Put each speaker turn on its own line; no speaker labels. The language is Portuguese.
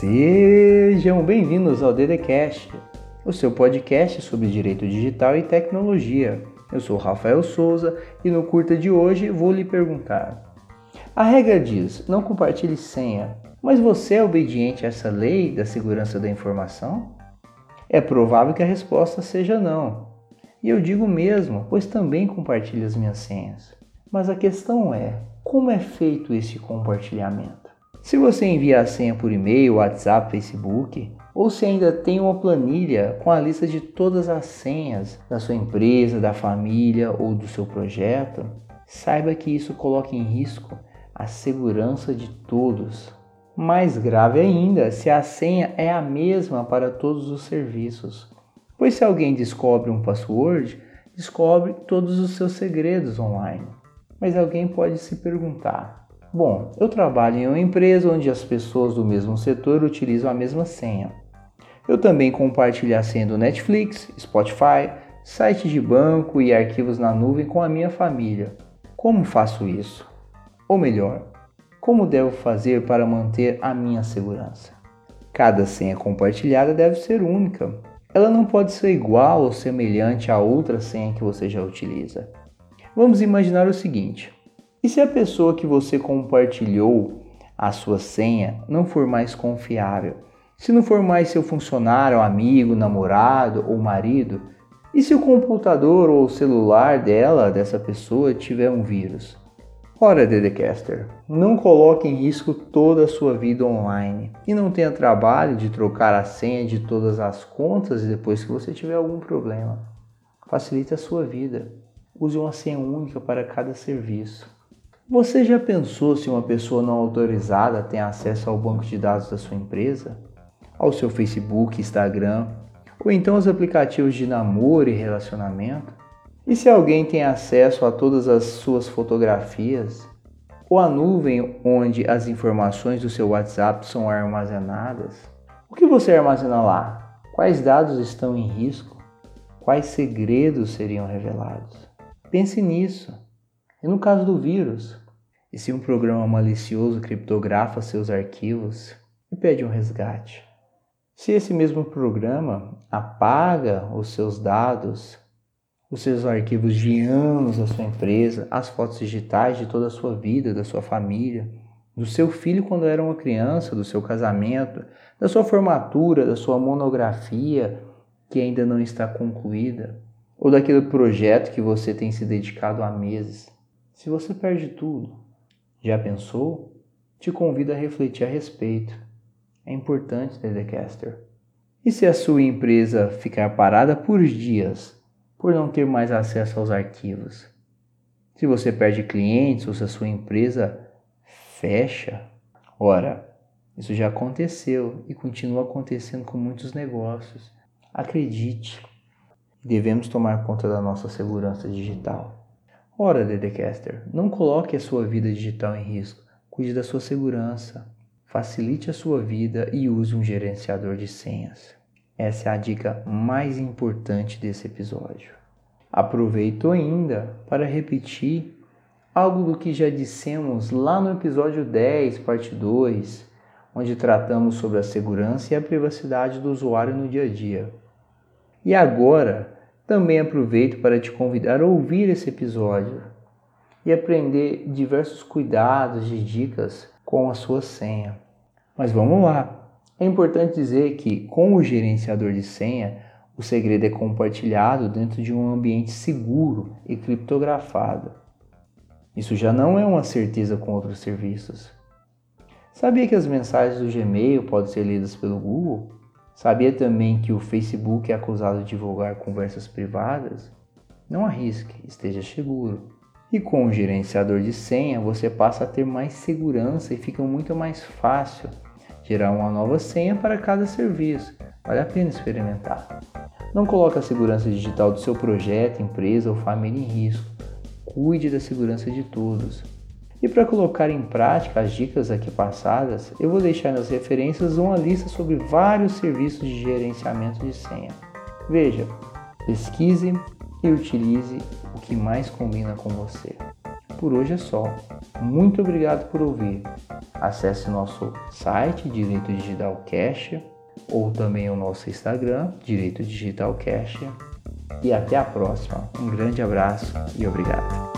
Sejam bem-vindos ao DDCast, o seu podcast sobre direito digital e tecnologia. Eu sou Rafael Souza e no curta de hoje vou lhe perguntar: A regra diz: não compartilhe senha, mas você é obediente a essa lei da segurança da informação? É provável que a resposta seja não. E eu digo mesmo, pois também compartilho as minhas senhas. Mas a questão é: como é feito esse compartilhamento? Se você envia a senha por e-mail, WhatsApp, Facebook, ou se ainda tem uma planilha com a lista de todas as senhas da sua empresa, da família ou do seu projeto, saiba que isso coloca em risco a segurança de todos. Mais grave ainda se a senha é a mesma para todos os serviços, pois se alguém descobre um password, descobre todos os seus segredos online. Mas alguém pode se perguntar: Bom, eu trabalho em uma empresa onde as pessoas do mesmo setor utilizam a mesma senha. Eu também compartilho a senha do Netflix, Spotify, site de banco e arquivos na nuvem com a minha família. Como faço isso? Ou melhor, como devo fazer para manter a minha segurança? Cada senha compartilhada deve ser única. Ela não pode ser igual ou semelhante a outra senha que você já utiliza. Vamos imaginar o seguinte: e se a pessoa que você compartilhou a sua senha não for mais confiável? Se não for mais seu funcionário, amigo, namorado ou marido? E se o computador ou o celular dela, dessa pessoa, tiver um vírus? Ora, Dedecaster, não coloque em risco toda a sua vida online e não tenha trabalho de trocar a senha de todas as contas depois que você tiver algum problema. Facilite a sua vida. Use uma senha única para cada serviço. Você já pensou se uma pessoa não autorizada tem acesso ao banco de dados da sua empresa? Ao seu Facebook, Instagram, ou então aos aplicativos de namoro e relacionamento? E se alguém tem acesso a todas as suas fotografias? Ou a nuvem onde as informações do seu WhatsApp são armazenadas? O que você armazena lá? Quais dados estão em risco? Quais segredos seriam revelados? Pense nisso. E no caso do vírus, e se um programa malicioso criptografa seus arquivos e pede um resgate? Se esse mesmo programa apaga os seus dados, os seus arquivos de anos da sua empresa, as fotos digitais de toda a sua vida, da sua família, do seu filho quando era uma criança, do seu casamento, da sua formatura, da sua monografia que ainda não está concluída, ou daquele projeto que você tem se dedicado há meses. Se você perde tudo, já pensou? Te convido a refletir a respeito. É importante, Dedecaster. E se a sua empresa ficar parada por dias por não ter mais acesso aos arquivos? Se você perde clientes ou se a sua empresa fecha? Ora, isso já aconteceu e continua acontecendo com muitos negócios. Acredite, devemos tomar conta da nossa segurança digital. Ora, Dedecaster, não coloque a sua vida digital em risco. Cuide da sua segurança. Facilite a sua vida e use um gerenciador de senhas. Essa é a dica mais importante desse episódio. Aproveito ainda para repetir algo do que já dissemos lá no episódio 10, parte 2, onde tratamos sobre a segurança e a privacidade do usuário no dia a dia. E agora, também aproveito para te convidar a ouvir esse episódio e aprender diversos cuidados e dicas com a sua senha. Mas vamos lá! É importante dizer que, com o gerenciador de senha, o segredo é compartilhado dentro de um ambiente seguro e criptografado. Isso já não é uma certeza com outros serviços. Sabia que as mensagens do Gmail podem ser lidas pelo Google? Sabia também que o Facebook é acusado de divulgar conversas privadas? Não arrisque, esteja seguro. E com o gerenciador de senha, você passa a ter mais segurança e fica muito mais fácil gerar uma nova senha para cada serviço. Vale a pena experimentar. Não coloque a segurança digital do seu projeto, empresa ou família em risco. Cuide da segurança de todos. E para colocar em prática as dicas aqui passadas, eu vou deixar nas referências uma lista sobre vários serviços de gerenciamento de senha. Veja, pesquise e utilize o que mais combina com você. Por hoje é só. Muito obrigado por ouvir. Acesse nosso site Direito Digital Cash ou também o nosso Instagram Direito Digital Cash. E até a próxima. Um grande abraço e obrigado.